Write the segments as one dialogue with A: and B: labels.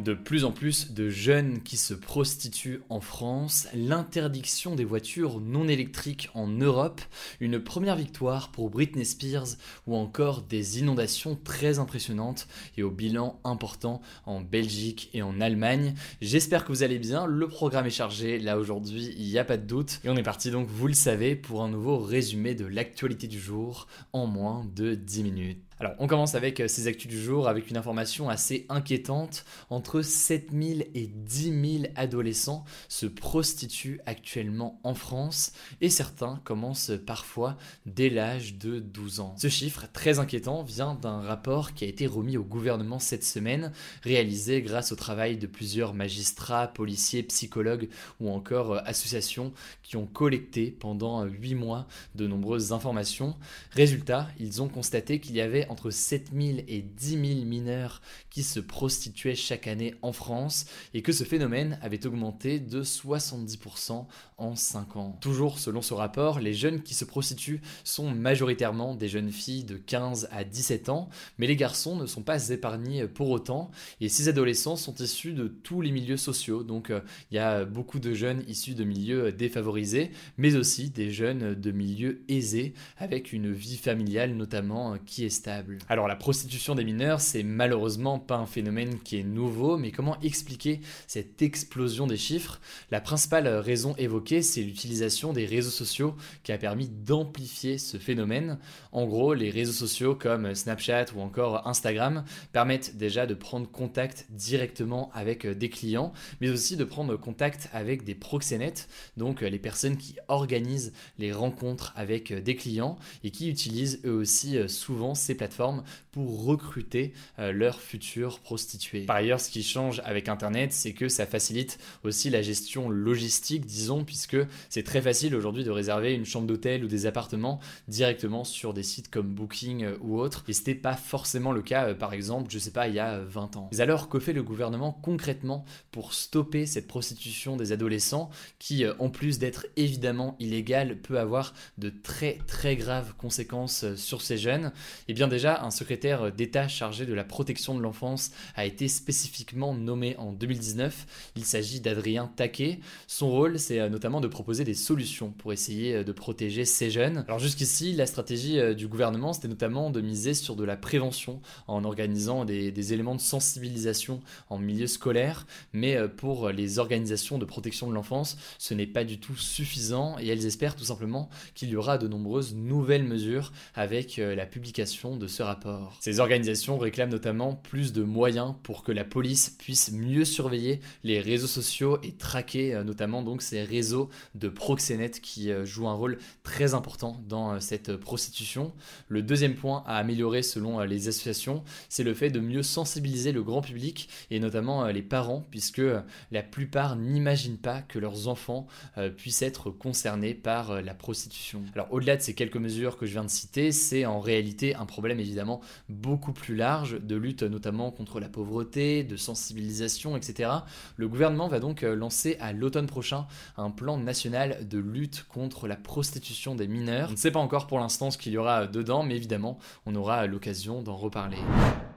A: De plus en plus de jeunes qui se prostituent en France, l'interdiction des voitures non électriques en Europe, une première victoire pour Britney Spears ou encore des inondations très impressionnantes et au bilan important en Belgique et en Allemagne. J'espère que vous allez bien, le programme est chargé, là aujourd'hui il n'y a pas de doute. Et on est parti donc vous le savez pour un nouveau résumé de l'actualité du jour en moins de 10 minutes. Alors, on commence avec euh, ces actus du jour avec une information assez inquiétante. Entre 7000 et 10 000 adolescents se prostituent actuellement en France et certains commencent parfois dès l'âge de 12 ans. Ce chiffre très inquiétant vient d'un rapport qui a été remis au gouvernement cette semaine, réalisé grâce au travail de plusieurs magistrats, policiers, psychologues ou encore euh, associations qui ont collecté pendant 8 mois de nombreuses informations. Résultat, ils ont constaté qu'il y avait entre 7000 et 10 000 mineurs qui se prostituaient chaque année en France et que ce phénomène avait augmenté de 70% en 5 ans. Toujours selon ce rapport, les jeunes qui se prostituent sont majoritairement des jeunes filles de 15 à 17 ans, mais les garçons ne sont pas épargnés pour autant et ces adolescents sont issus de tous les milieux sociaux. Donc euh, il y a beaucoup de jeunes issus de milieux défavorisés, mais aussi des jeunes de milieux aisés avec une vie familiale notamment euh, qui est stable. Alors la prostitution des mineurs, c'est malheureusement pas un phénomène qui est nouveau, mais comment expliquer cette explosion des chiffres? La principale raison évoquée, c'est l'utilisation des réseaux sociaux qui a permis d'amplifier ce phénomène. En gros, les réseaux sociaux comme Snapchat ou encore Instagram permettent déjà de prendre contact directement avec des clients, mais aussi de prendre contact avec des proxénètes, donc les personnes qui organisent les rencontres avec des clients et qui utilisent eux aussi souvent ces plateformes pour recruter euh, leurs futurs prostituées. Par ailleurs, ce qui change avec Internet, c'est que ça facilite aussi la gestion logistique, disons, puisque c'est très facile aujourd'hui de réserver une chambre d'hôtel ou des appartements directement sur des sites comme Booking euh, ou autres. Et c'était pas forcément le cas, euh, par exemple, je sais pas, il y a 20 ans. Mais alors, que fait le gouvernement concrètement pour stopper cette prostitution des adolescents qui, en plus d'être évidemment illégale, peut avoir de très très graves conséquences sur ces jeunes? Eh bien déjà, un secrétaire d'État chargé de la protection de l'enfance a été spécifiquement nommé en 2019. Il s'agit d'Adrien Taquet. Son rôle, c'est euh, notamment de proposer des solutions pour essayer euh, de protéger ces jeunes. Alors jusqu'ici, la stratégie euh, du gouvernement, c'était notamment de miser sur de la prévention en organisant des, des éléments de sensibilisation en milieu scolaire. Mais pour les organisations de protection de l'enfance, ce n'est pas du tout suffisant et elles espèrent tout simplement qu'il y aura de nombreuses nouvelles mesures avec la publication de ce rapport. Ces organisations réclament notamment plus de moyens pour que la police puisse mieux surveiller les réseaux sociaux et traquer euh, notamment donc ces réseaux de proxénètes qui euh, jouent un rôle très important dans euh, cette prostitution. Le deuxième point à améliorer selon les associations, c'est le fait de mieux sensibiliser le grand public et notamment les parents puisque la plupart n'imaginent pas que leurs enfants puissent être concernés par la prostitution. Alors au-delà de ces quelques mesures que je viens de citer, c'est en réalité un problème évidemment beaucoup plus large de lutte notamment contre la pauvreté, de sensibilisation, etc. Le gouvernement va donc euh, lancer à l'automne prochain un plan national de lutte contre la prostitution des mineurs. On ne sait pas encore pour l'instant ce qu'il y aura dedans, mais évidemment on aura l'occasion d'en reparler.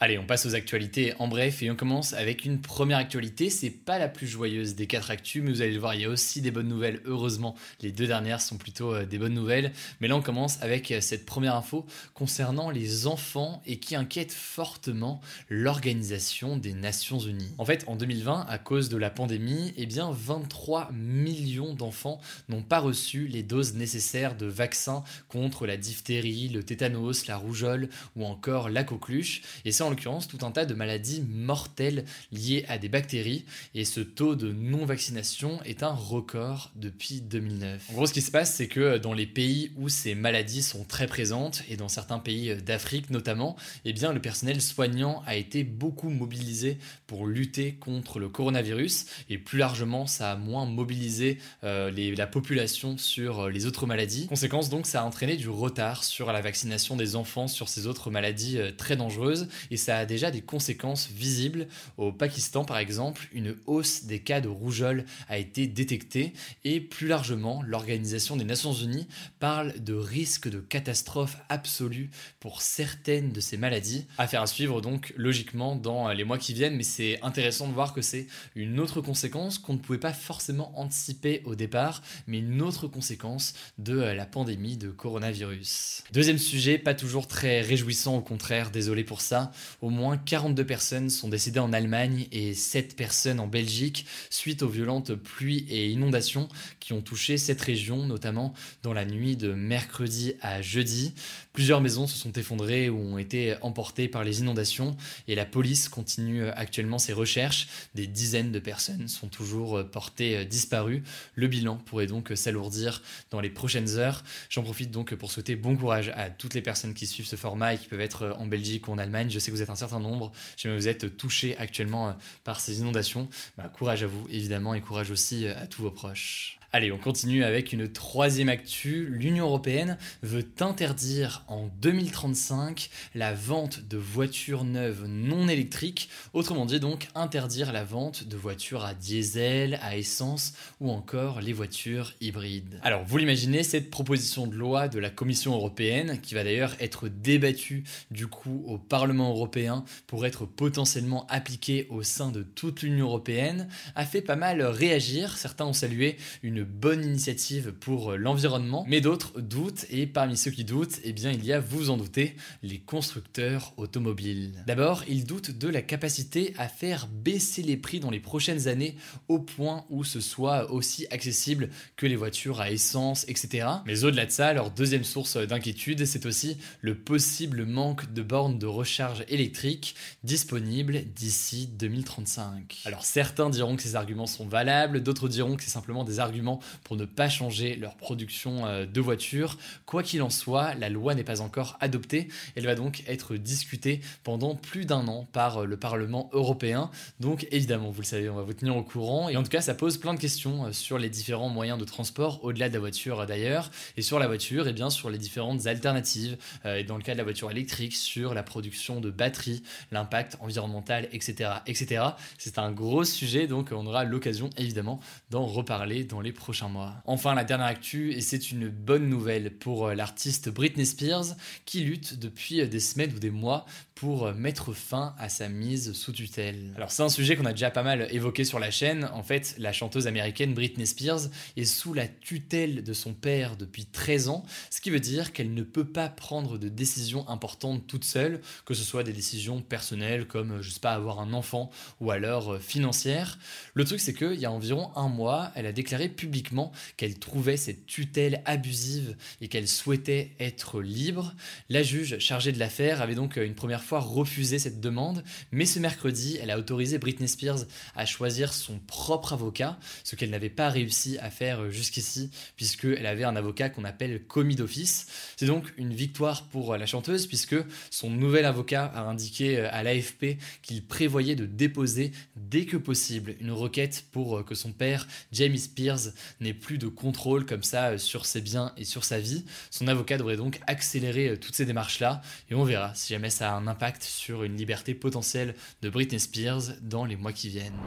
A: Allez, on passe aux actualités en bref et on commence avec une première actualité. C'est pas la plus joyeuse des quatre actus, mais vous allez le voir, il y a aussi des bonnes nouvelles. Heureusement, les deux dernières sont plutôt euh, des bonnes nouvelles. Mais là, on commence avec euh, cette première info concernant les enfants et qui inquiète fortement l'Organisation des Nations Unies. En fait, en 2020, à cause de la pandémie, eh bien, 23 millions d'enfants n'ont pas reçu les doses nécessaires de vaccins contre la diphtérie, le tétanos, la rougeole ou encore la coqueluche. En l'occurrence tout un tas de maladies mortelles liées à des bactéries, et ce taux de non-vaccination est un record depuis 2009. En gros, ce qui se passe, c'est que dans les pays où ces maladies sont très présentes, et dans certains pays d'Afrique notamment, eh bien, le personnel soignant a été beaucoup mobilisé pour lutter contre le coronavirus, et plus largement, ça a moins mobilisé euh, la population sur euh, les autres maladies. Conséquence donc, ça a entraîné du retard sur la vaccination des enfants sur ces autres maladies euh, très dangereuses, ça a déjà des conséquences visibles. Au Pakistan, par exemple, une hausse des cas de rougeole a été détectée, et plus largement, l'Organisation des Nations Unies parle de risque de catastrophe absolue pour certaines de ces maladies. Affaire à suivre donc logiquement dans les mois qui viennent, mais c'est intéressant de voir que c'est une autre conséquence qu'on ne pouvait pas forcément anticiper au départ, mais une autre conséquence de la pandémie de coronavirus. Deuxième sujet, pas toujours très réjouissant, au contraire, désolé pour ça. Au moins 42 personnes sont décédées en Allemagne et 7 personnes en Belgique suite aux violentes pluies et inondations qui ont touché cette région, notamment dans la nuit de mercredi à jeudi. Plusieurs maisons se sont effondrées ou ont été emportées par les inondations et la police continue actuellement ses recherches. Des dizaines de personnes sont toujours portées disparues. Le bilan pourrait donc s'alourdir dans les prochaines heures. J'en profite donc pour souhaiter bon courage à toutes les personnes qui suivent ce format et qui peuvent être en Belgique ou en Allemagne. Je sais que vous êtes un certain nombre. Si vous êtes touchés actuellement par ces inondations, bah, courage à vous évidemment et courage aussi à tous vos proches. Allez, on continue avec une troisième actu. L'Union européenne veut interdire en 2035 la vente de voitures neuves non électriques, autrement dit donc interdire la vente de voitures à diesel, à essence ou encore les voitures hybrides. Alors vous l'imaginez, cette proposition de loi de la Commission européenne, qui va d'ailleurs être débattue du coup au Parlement européen pour être potentiellement appliquée au sein de toute l'Union européenne, a fait pas mal réagir. Certains ont salué une bonne initiative pour euh, l'environnement, mais d'autres doutent, et parmi ceux qui doutent, eh bien il y a, vous en doutez, les constructeurs automobiles. D'abord, ils doutent de la capacité à faire baisser les prix dans les prochaines années au point où ce soit aussi accessible que les voitures à essence, etc. Mais au-delà de ça, leur deuxième source d'inquiétude, c'est aussi le possible manque de bornes de recharge électrique disponibles d'ici 2035. Alors certains diront que ces arguments sont valables, d'autres diront que c'est simplement des arguments pour ne pas changer leur production euh, de voitures. Quoi qu'il en soit, la loi n'est pas encore adoptée. Elle va donc être discutée pendant plus d'un an par euh, le Parlement européen. Donc évidemment, vous le savez, on va vous tenir au courant. Et en tout cas, ça pose plein de questions euh, sur les différents moyens de transport, au-delà de la voiture d'ailleurs. Et sur la voiture, et bien sur les différentes alternatives. Et dans le cas de la voiture électrique, sur la production de batteries, l'impact environnemental, etc. etc. C'est un gros sujet, donc on aura l'occasion évidemment d'en reparler dans les prochains mois. Enfin, la dernière actu, et c'est une bonne nouvelle pour euh, l'artiste Britney Spears, qui lutte depuis euh, des semaines ou des mois pour euh, mettre fin à sa mise sous tutelle. Alors c'est un sujet qu'on a déjà pas mal évoqué sur la chaîne. En fait, la chanteuse américaine Britney Spears est sous la tutelle de son père depuis 13 ans, ce qui veut dire qu'elle ne peut pas prendre de décisions importantes toute seule, que ce soit des décisions personnelles comme, je sais pas, avoir un enfant ou alors financières. Le truc c'est qu'il y a environ un mois, elle a déclaré publiquement qu'elle trouvait cette tutelle abusive et qu'elle souhaitait être libre. La juge chargée de l'affaire avait donc euh, une première fois refusé cette demande, mais ce mercredi, elle a autorisé Britney Spears à choisir son propre avocat, ce qu'elle n'avait pas réussi à faire euh, jusqu'ici, puisqu'elle avait un avocat qu'on appelle commis d'office. C'est donc une victoire pour euh, la chanteuse, puisque son nouvel avocat a indiqué à l'AFP qu'il prévoyait de déposer dès que possible une requête pour que son père, Jamie Spears, n'ait plus de contrôle comme ça euh, sur ses biens et sur sa vie. Son avocat devrait donc accélérer euh, toutes ces démarches-là et on verra si jamais ça a un impact sur une liberté potentielle de Britney Spears dans les mois qui viennent.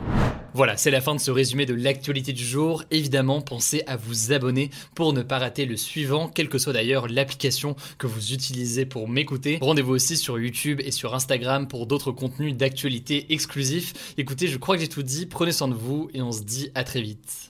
A: Voilà, c'est la fin de ce résumé de l'actualité du jour. Évidemment, pensez à vous abonner pour ne pas rater le suivant, quelle que soit d'ailleurs l'application que vous utilisez pour m'écouter. Rendez-vous aussi sur YouTube et sur Instagram pour d'autres contenus d'actualité exclusifs. Écoutez, je crois que j'ai tout dit, prenez soin de vous et on se dit à très vite.